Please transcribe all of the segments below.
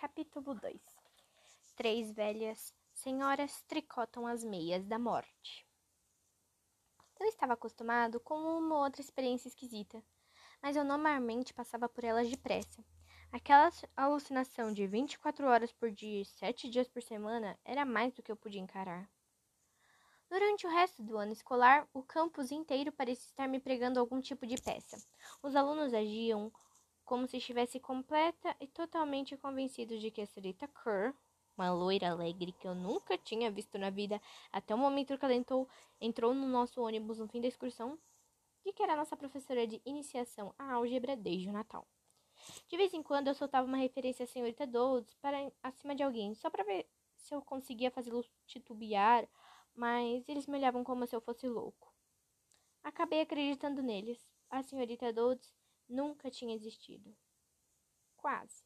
Capítulo 2 Três velhas senhoras tricotam as meias da morte. Eu estava acostumado com uma outra experiência esquisita, mas eu normalmente passava por elas depressa. Aquela alucinação de 24 horas por dia e 7 dias por semana era mais do que eu podia encarar. Durante o resto do ano escolar, o campus inteiro parecia estar me pregando algum tipo de peça. Os alunos agiam como se estivesse completa e totalmente convencido de que a senhorita Kerr, uma loira alegre que eu nunca tinha visto na vida até o momento que ela entrou, entrou no nosso ônibus no fim da excursão, e que era nossa professora de iniciação à álgebra desde o Natal. De vez em quando eu soltava uma referência à senhorita Dodds para acima de alguém, só para ver se eu conseguia fazê-lo titubear, mas eles me olhavam como se eu fosse louco. Acabei acreditando neles. A senhorita Dodds nunca tinha existido. Quase.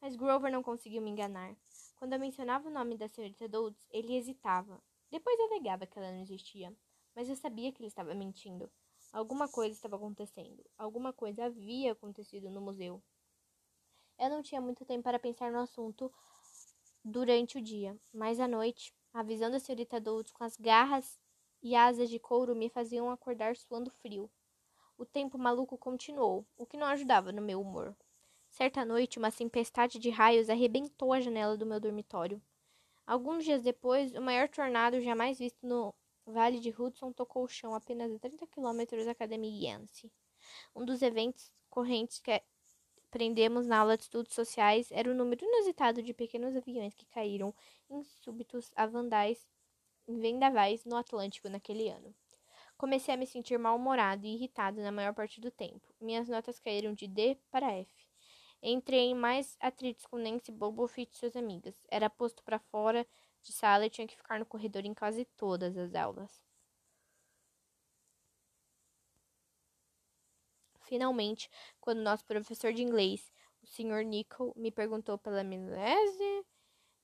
Mas Grover não conseguiu me enganar. Quando eu mencionava o nome da senhorita Dodds, ele hesitava. Depois alegava que ela não existia. Mas eu sabia que ele estava mentindo. Alguma coisa estava acontecendo. Alguma coisa havia acontecido no museu. Eu não tinha muito tempo para pensar no assunto durante o dia, mas à noite, a visão da senhorita Dodds com as garras e asas de couro me faziam acordar suando frio. O tempo maluco continuou, o que não ajudava no meu humor. Certa noite, uma tempestade de raios arrebentou a janela do meu dormitório. Alguns dias depois, o maior tornado jamais visto no Vale de Hudson tocou o chão apenas a 30 quilômetros da Academia Yancey. Um dos eventos correntes que aprendemos na aula de estudos sociais era o número inusitado de pequenos aviões que caíram em súbitos a vandais, em vendavais no Atlântico naquele ano. Comecei a me sentir mal-humorado e irritado na maior parte do tempo. Minhas notas caíram de D para F. Entrei em mais atritos com Nancy Bobofit e suas amigas. Era posto para fora de sala e tinha que ficar no corredor em quase todas as aulas. Finalmente, quando nosso professor de inglês, o Sr. Nicol, me perguntou pela milésima,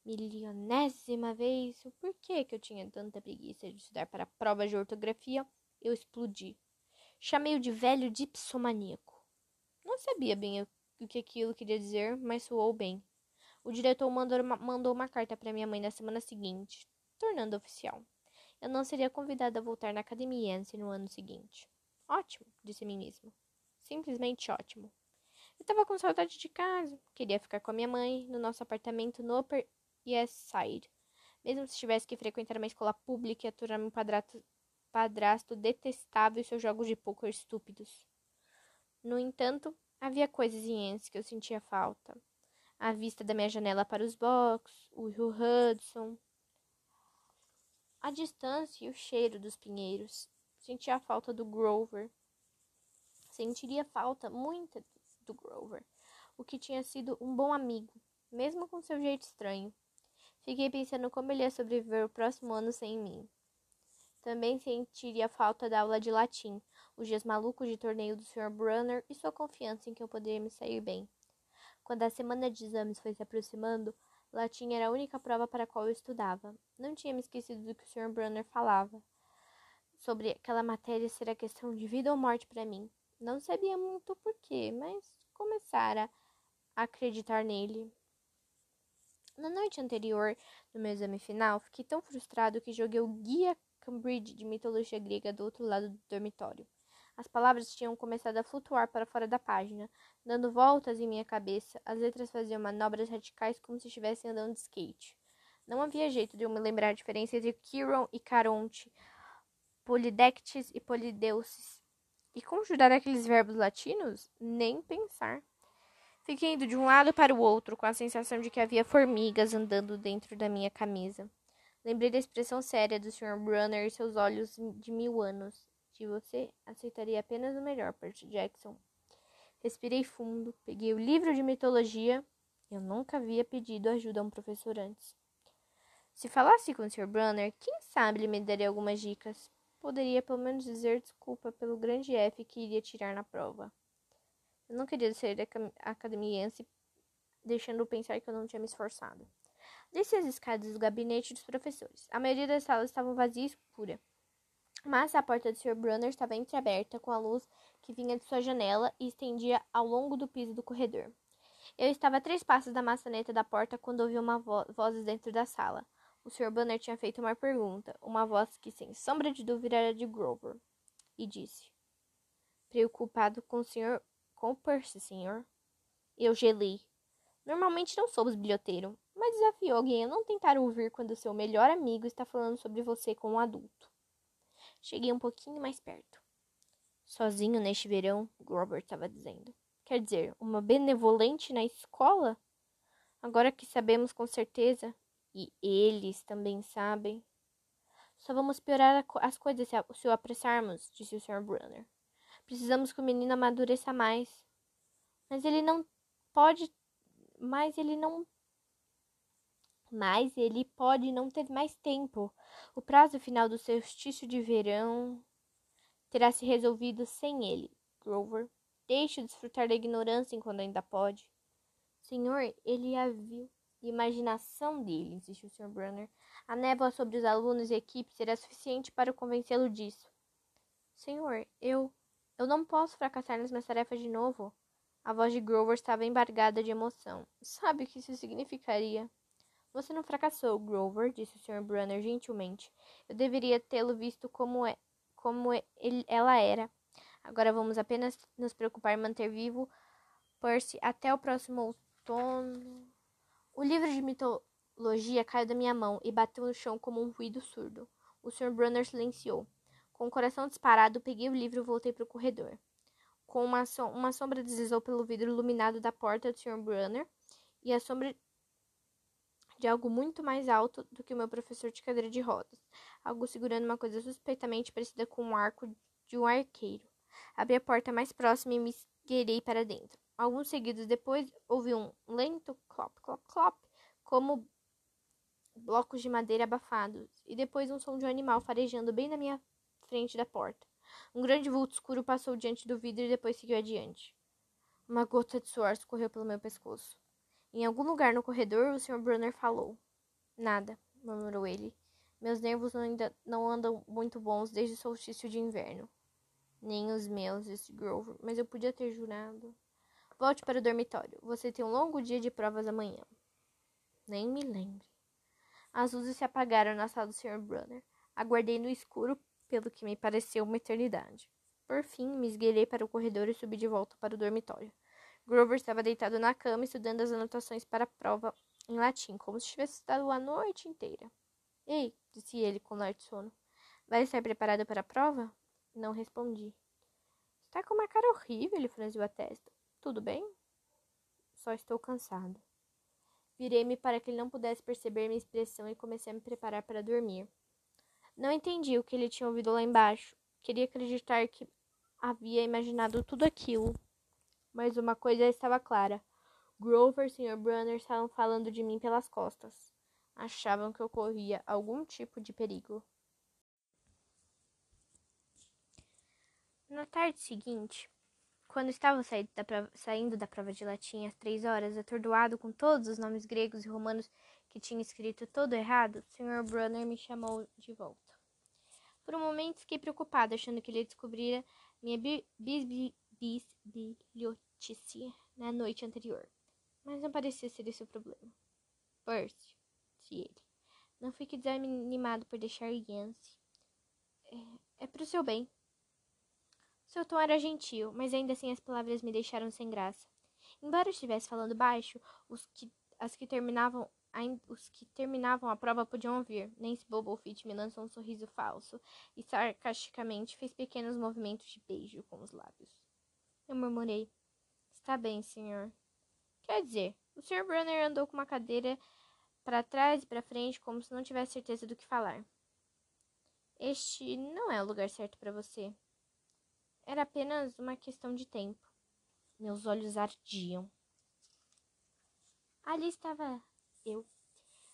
milionésima vez o porquê que eu tinha tanta preguiça de estudar para a prova de ortografia, eu explodi. Chamei-o de velho dipsomaníaco. Não sabia bem o que aquilo queria dizer, mas soou bem. O diretor mandou uma, mandou uma carta para minha mãe na semana seguinte, tornando oficial. Eu não seria convidada a voltar na academia Yancey no ano seguinte. Ótimo, disse a mim mesmo. Simplesmente ótimo. Eu estava com saudade de casa. Queria ficar com a minha mãe no nosso apartamento no Upper East Side. Mesmo se tivesse que frequentar uma escola pública e aturar meu padrasto, padrasto detestável e seus jogos de poker estúpidos. No entanto, havia coisas em Ense que eu sentia falta. A vista da minha janela para os box, o rio Hudson, a distância e o cheiro dos pinheiros. Sentia a falta do Grover. Sentiria falta muita do Grover, o que tinha sido um bom amigo, mesmo com seu jeito estranho. Fiquei pensando como ele ia sobreviver o próximo ano sem mim. Também sentiria falta da aula de latim, os dias malucos de torneio do Sr. Brunner e sua confiança em que eu poderia me sair bem. Quando a semana de exames foi se aproximando, latim era a única prova para a qual eu estudava. Não tinha me esquecido do que o Sr. Brunner falava sobre aquela matéria ser a questão de vida ou morte para mim. Não sabia muito porquê, mas começara a acreditar nele. Na noite anterior do meu exame final, fiquei tão frustrado que joguei o guia Cambridge de mitologia grega do outro lado do dormitório. As palavras tinham começado a flutuar para fora da página, dando voltas em minha cabeça. As letras faziam manobras radicais como se estivessem andando de skate. Não havia jeito de eu me lembrar a diferença entre Chiron e Caronte, Polidectes e Polideuces. E conjurar aqueles verbos latinos? Nem pensar. Fiquei indo de um lado para o outro, com a sensação de que havia formigas andando dentro da minha camisa. Lembrei da expressão séria do Sr. Brunner e seus olhos de mil anos. De você, aceitaria apenas o melhor, Percy Jackson. Respirei fundo, peguei o livro de mitologia. Eu nunca havia pedido ajuda a um professor antes. Se falasse com o Sr. Brunner, quem sabe ele me daria algumas dicas. Poderia pelo menos dizer desculpa pelo grande F que iria tirar na prova. Eu não queria sair da academiense deixando pensar que eu não tinha me esforçado. Desci as escadas do gabinete dos professores. A maioria das salas estavam vazia e escura. Mas a porta do Sr. Brunner estava entreaberta, com a luz que vinha de sua janela e estendia ao longo do piso do corredor. Eu estava a três passos da maçaneta da porta quando ouvi uma vo voz dentro da sala. O Sr. Banner tinha feito uma pergunta, uma voz que, sem sombra de dúvida, era de Grover, e disse: Preocupado com o senhor, com o Percy, senhor? Eu gelei. Normalmente não sou bilhoteiro, desafiou alguém a não tentar ouvir quando seu melhor amigo está falando sobre você com um adulto. Cheguei um pouquinho mais perto. Sozinho neste verão, Grover estava dizendo. Quer dizer, uma benevolente na escola? Agora que sabemos com certeza, e eles também sabem. Só vamos piorar as coisas se o apressarmos, disse o Sr. Brunner. Precisamos que o menino amadureça mais. Mas ele não pode. Mas ele não. Mas ele pode não ter mais tempo. O prazo final do solstício de verão terá se resolvido sem ele, Grover. Deixe desfrutar da ignorância enquanto ainda pode. Senhor, ele a viu imaginação dele, insistiu o Sr. Brunner. A névoa sobre os alunos e equipe será suficiente para convencê-lo disso. Senhor, eu. Eu não posso fracassar nas minhas tarefas de novo. A voz de Grover estava embargada de emoção. Sabe o que isso significaria? Você não fracassou, Grover, disse o Sr. Brunner gentilmente. Eu deveria tê-lo visto como, é, como ele, ela era. Agora vamos apenas nos preocupar em manter vivo Percy até o próximo outono. O livro de mitologia caiu da minha mão e bateu no chão como um ruído surdo. O Sr. Brunner silenciou. Com o coração disparado, peguei o livro e voltei para o corredor. Com uma, som uma sombra deslizou pelo vidro iluminado da porta do Sr. Brunner e a sombra de algo muito mais alto do que o meu professor de cadeira de rodas, algo segurando uma coisa suspeitamente parecida com um arco de um arqueiro. Abri a porta mais próxima e me esgueirei para dentro. Alguns seguidos depois, ouvi um lento clop, clop, clop, como blocos de madeira abafados, e depois um som de um animal farejando bem na minha frente da porta. Um grande vulto escuro passou diante do vidro e depois seguiu adiante. Uma gota de suor escorreu pelo meu pescoço. Em algum lugar no corredor, o Sr. Brunner falou. Nada, murmurou ele. Meus nervos ainda não andam muito bons desde o solstício de inverno. Nem os meus, disse Grover, mas eu podia ter jurado. Volte para o dormitório. Você tem um longo dia de provas amanhã. Nem me lembre. As luzes se apagaram na sala do Sr. Brunner. Aguardei no escuro pelo que me pareceu uma eternidade. Por fim, me esgueirei para o corredor e subi de volta para o dormitório. Grover estava deitado na cama estudando as anotações para a prova em latim, como se tivesse estudado a noite inteira. Ei, disse ele com lar de sono. Vai estar preparado para a prova? Não respondi. Está com uma cara horrível, ele franziu a testa. Tudo bem? Só estou cansado. Virei-me para que ele não pudesse perceber minha expressão e comecei a me preparar para dormir. Não entendi o que ele tinha ouvido lá embaixo. Queria acreditar que havia imaginado tudo aquilo. Mas uma coisa estava clara. Grover e Sr. Brunner estavam falando de mim pelas costas. Achavam que eu corria algum tipo de perigo. Na tarde seguinte, quando estava da prova, saindo da prova de latim às três horas, atordoado com todos os nomes gregos e romanos que tinha escrito todo errado, o Sr. Brunner me chamou de volta. Por um momento fiquei preocupada, achando que ele descobrira minha bisbilhotice na noite anterior. Mas não parecia ser esse o problema. Percy, disse ele, não fique desanimado por deixar Yancy. É, é para o seu bem. Seu tom era gentil, mas ainda assim as palavras me deixaram sem graça. Embora estivesse falando baixo, os que, as que terminavam os que terminavam a prova podiam ouvir. Nancy Bobofit me lançou um sorriso falso e sarcasticamente fez pequenos movimentos de beijo com os lábios. Eu murmurei. Está bem, senhor. Quer dizer, o Sr. Brunner andou com uma cadeira para trás e para frente como se não tivesse certeza do que falar. Este não é o lugar certo para você. Era apenas uma questão de tempo. Meus olhos ardiam. Ali estava eu.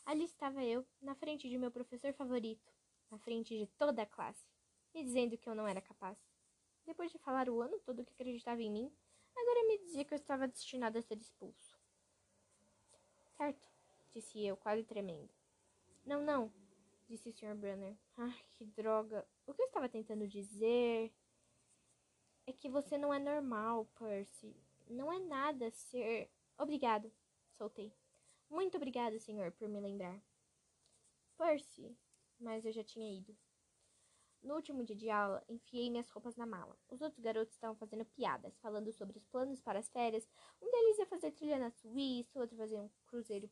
Ali estava eu, na frente de meu professor favorito, na frente de toda a classe, me dizendo que eu não era capaz. Depois de falar o ano todo que acreditava em mim, agora me dizia que eu estava destinado a ser expulso. Certo, disse eu, quase tremendo. Não, não, disse o Sr. Brunner. Ah, que droga. O que eu estava tentando dizer? É que você não é normal, Percy. Não é nada ser Obrigado, soltei. Muito obrigado, senhor, por me lembrar. Percy, mas eu já tinha ido. No último dia de aula, enfiei minhas roupas na mala. Os outros garotos estavam fazendo piadas, falando sobre os planos para as férias. Um deles ia fazer trilha na Suíça, outro fazer um cruzeiro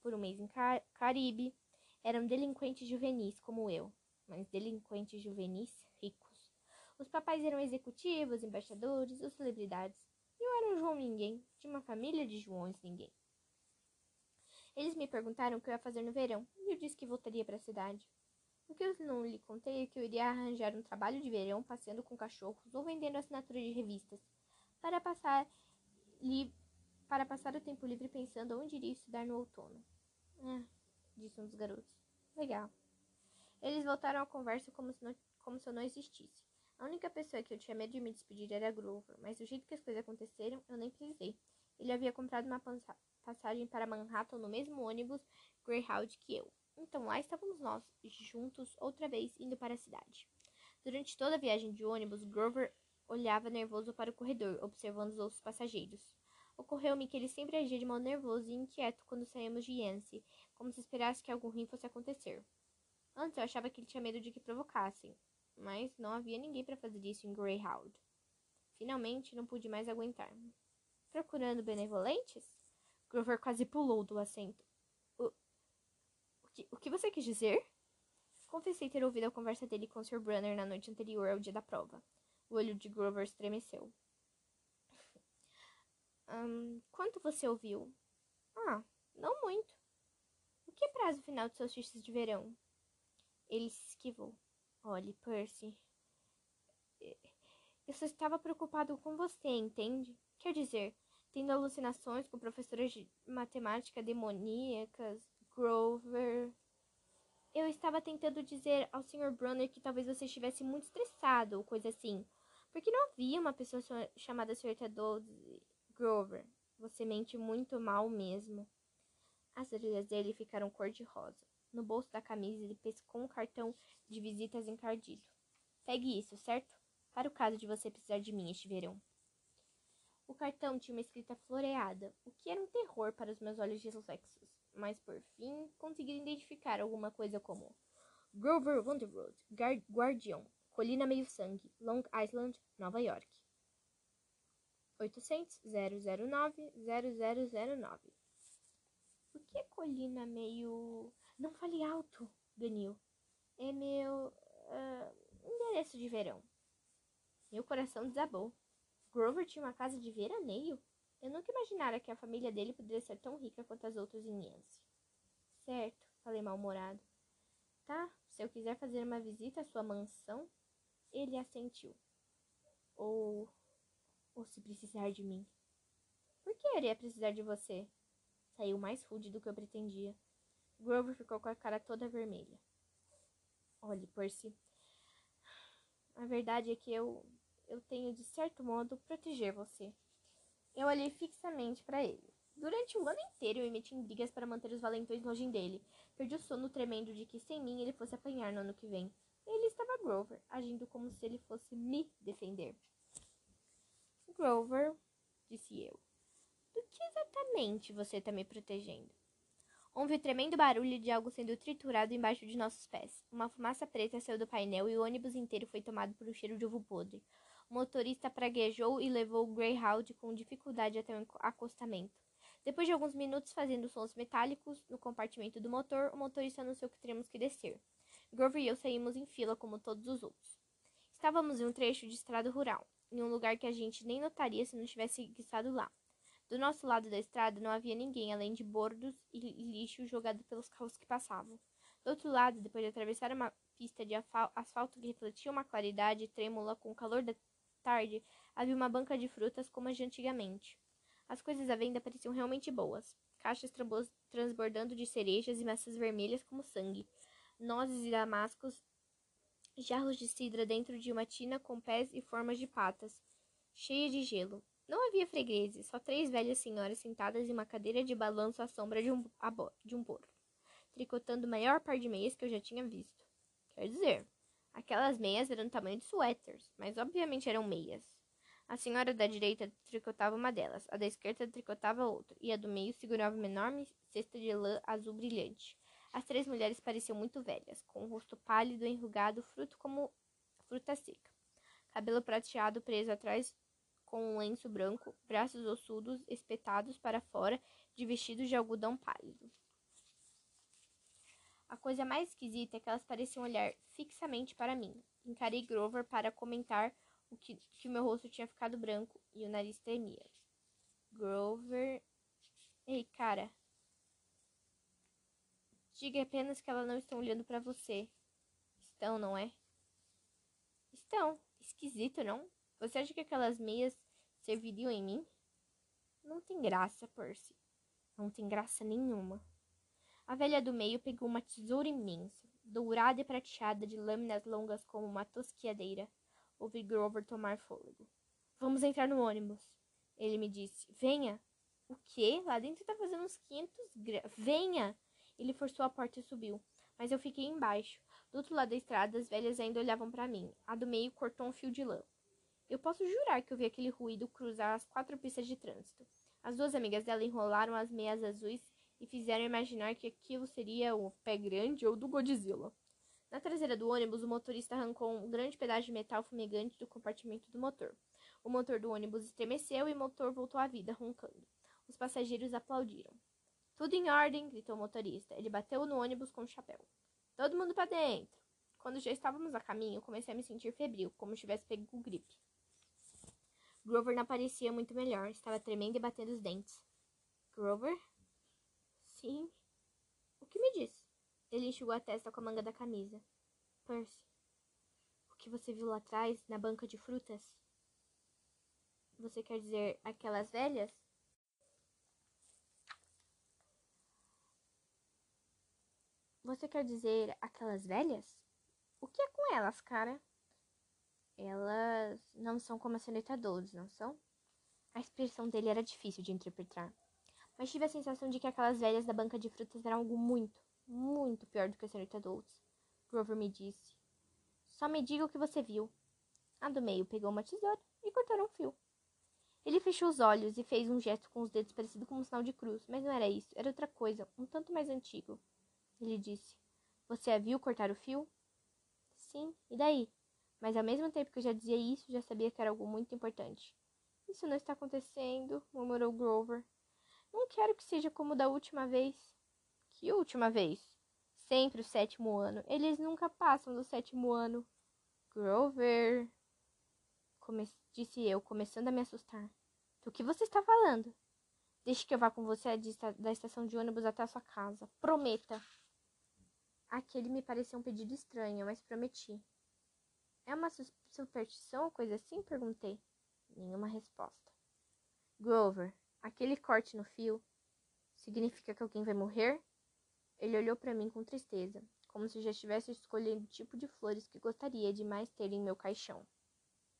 por um mês em Car Caribe. Eram delinquentes juvenis, como eu, mas delinquentes juvenis ricos. Os papais eram executivos, embaixadores ou celebridades. E eu era um João Ninguém, de uma família de Joões Ninguém. Eles me perguntaram o que eu ia fazer no verão, e eu disse que voltaria para a cidade. O que eu não lhe contei é que eu iria arranjar um trabalho de verão passeando com cachorros ou vendendo assinatura de revistas, para passar, li, para passar o tempo livre pensando onde iria estudar no outono. Ah, disse um dos garotos. Legal. Eles voltaram à conversa como se, não, como se eu não existisse. A única pessoa que eu tinha medo de me despedir era Grover, mas do jeito que as coisas aconteceram, eu nem precisei. Ele havia comprado uma passagem para Manhattan no mesmo ônibus Greyhound que eu. Então lá estávamos nós, juntos, outra vez, indo para a cidade. Durante toda a viagem de ônibus, Grover olhava nervoso para o corredor, observando os outros passageiros. Ocorreu-me que ele sempre agia de modo nervoso e inquieto quando saímos de Yancey, como se esperasse que algo ruim fosse acontecer. Antes eu achava que ele tinha medo de que provocassem, mas não havia ninguém para fazer isso em Greyhound. Finalmente não pude mais aguentar. Procurando benevolentes? Grover quase pulou do assento que, o que você quis dizer? Confessei ter ouvido a conversa dele com Sr. Brunner na noite anterior ao dia da prova. O olho de Grover estremeceu. quanto você ouviu? Ah, não muito. O que é prazo final de solstícios de verão? Ele se esquivou. Olhe, Percy. Eu só estava preocupado com você, entende? Quer dizer, tendo alucinações com professoras de matemática demoníacas, Grover. Eu estava tentando dizer ao Sr. Brunner que talvez você estivesse muito estressado ou coisa assim. Porque não havia uma pessoa chamada Sr. Theodore Grover. Você mente muito mal mesmo. As orelhas dele ficaram cor-de-rosa. No bolso da camisa, ele pescou um cartão de visitas encardido. Pegue isso, certo? Para o caso de você precisar de mim este verão. O cartão tinha uma escrita floreada, o que era um terror para os meus olhos dislexos mas por fim conseguiram identificar alguma coisa como Grover Wonderwood, Guardião, Colina Meio Sangue, Long Island, Nova York. 800 009 0009 O que é colina meio. Não fale alto, Ganil. É meu. Uh, endereço de verão. Meu coração desabou. Grover tinha uma casa de veraneio? Eu nunca imaginara que a família dele poderia ser tão rica quanto as outras em Yancy. Certo, falei mal-humorado. Tá, se eu quiser fazer uma visita à sua mansão, ele assentiu. Ou. Ou se precisar de mim. Por que iria precisar de você? Saiu mais rude do que eu pretendia. Grover ficou com a cara toda vermelha. Olhe, Percy. A verdade é que eu. Eu tenho, de certo modo, proteger você. Eu olhei fixamente para ele. Durante o ano inteiro eu me meti em brigas para manter os valentões longe dele. Perdi o sono tremendo de que sem mim ele fosse apanhar no ano que vem. Ele estava Grover, agindo como se ele fosse me defender. Grover, disse eu, do que exatamente você está me protegendo? Houve um tremendo barulho de algo sendo triturado embaixo de nossos pés. Uma fumaça preta saiu do painel e o ônibus inteiro foi tomado por um cheiro de ovo podre. O motorista praguejou e levou o Greyhound com dificuldade até o acostamento. Depois de alguns minutos fazendo sons metálicos no compartimento do motor, o motorista anunciou que teríamos que descer. Grover e eu saímos em fila como todos os outros. Estávamos em um trecho de estrada rural, em um lugar que a gente nem notaria se não tivesse estado lá. Do nosso lado da estrada não havia ninguém além de bordos e lixo jogado pelos carros que passavam. Do outro lado, depois de atravessar uma pista de asfalto que refletia uma claridade trêmula com o calor da tarde, havia uma banca de frutas como as de antigamente. As coisas à venda pareciam realmente boas. Caixas transbordando de cerejas e maçãs vermelhas como sangue, nozes e damascos, jarros de cidra dentro de uma tina com pés e formas de patas, cheia de gelo. Não havia fregueses, só três velhas senhoras sentadas em uma cadeira de balanço à sombra de um, de um tricotando o maior par de meias que eu já tinha visto. Quer dizer, Aquelas meias eram do tamanho de suéteres, mas obviamente eram meias. A senhora da direita tricotava uma delas, a da esquerda tricotava outra, e a do meio segurava uma enorme cesta de lã azul brilhante. As três mulheres pareciam muito velhas, com o rosto pálido, enrugado, fruto como fruta seca. Cabelo prateado preso atrás com um lenço branco, braços ossudos espetados para fora de vestidos de algodão pálido. A coisa mais esquisita é que elas pareciam olhar fixamente para mim. Encarei Grover para comentar o que, que meu rosto tinha ficado branco e o nariz tremia. Grover. Ei, cara. Diga apenas que elas não estão olhando para você. Estão, não é? Estão. Esquisito, não? Você acha que aquelas meias serviriam em mim? Não tem graça, Percy. Não tem graça nenhuma. A velha do meio pegou uma tesoura imensa, dourada e prateada de lâminas longas como uma tosquiadeira. Ouvi Grover tomar fôlego. Vamos entrar no ônibus. Ele me disse. Venha. O quê? Lá dentro tá fazendo uns 500 graus. Venha! Ele forçou a porta e subiu. Mas eu fiquei embaixo. Do outro lado da estrada, as velhas ainda olhavam para mim. A do meio cortou um fio de lã. Eu posso jurar que eu vi aquele ruído cruzar as quatro pistas de trânsito. As duas amigas dela enrolaram as meias azuis e fizeram imaginar que aquilo seria o pé grande ou do Godzilla. Na traseira do ônibus, o motorista arrancou um grande pedaço de metal fumegante do compartimento do motor. O motor do ônibus estremeceu e o motor voltou à vida, roncando. Os passageiros aplaudiram. Tudo em ordem, gritou o motorista. Ele bateu no ônibus com o chapéu. Todo mundo para dentro. Quando já estávamos a caminho, comecei a me sentir febril, como se tivesse pego gripe. Grover não parecia muito melhor. Estava tremendo e batendo os dentes. Grover? Sim. O que me diz? Ele enxugou a testa com a manga da camisa. Percy, o que você viu lá atrás, na banca de frutas? Você quer dizer aquelas velhas? Você quer dizer aquelas velhas? O que é com elas, cara? Elas não são como a senhorita Dodds, não são? A expressão dele era difícil de interpretar mas tive a sensação de que aquelas velhas da banca de frutas eram algo muito, muito pior do que a senhorita Dolce. Grover me disse. Só me diga o que você viu. A do meio pegou uma tesoura e cortou um fio. Ele fechou os olhos e fez um gesto com os dedos parecido com um sinal de cruz, mas não era isso, era outra coisa, um tanto mais antigo. Ele disse: Você a viu cortar o fio? Sim, e daí? Mas ao mesmo tempo que eu já dizia isso, já sabia que era algo muito importante. Isso não está acontecendo, murmurou Grover. Não quero que seja como da última vez. Que última vez? Sempre o sétimo ano. Eles nunca passam do sétimo ano. Grover. Come disse eu, começando a me assustar. Do que você está falando? Deixe que eu vá com você da estação de ônibus até a sua casa. Prometa. Aquele me pareceu um pedido estranho, mas prometi. É uma superstição ou coisa assim? Perguntei. Nenhuma resposta. Grover, Aquele corte no fio significa que alguém vai morrer? Ele olhou para mim com tristeza, como se já estivesse escolhendo o tipo de flores que gostaria de mais ter em meu caixão.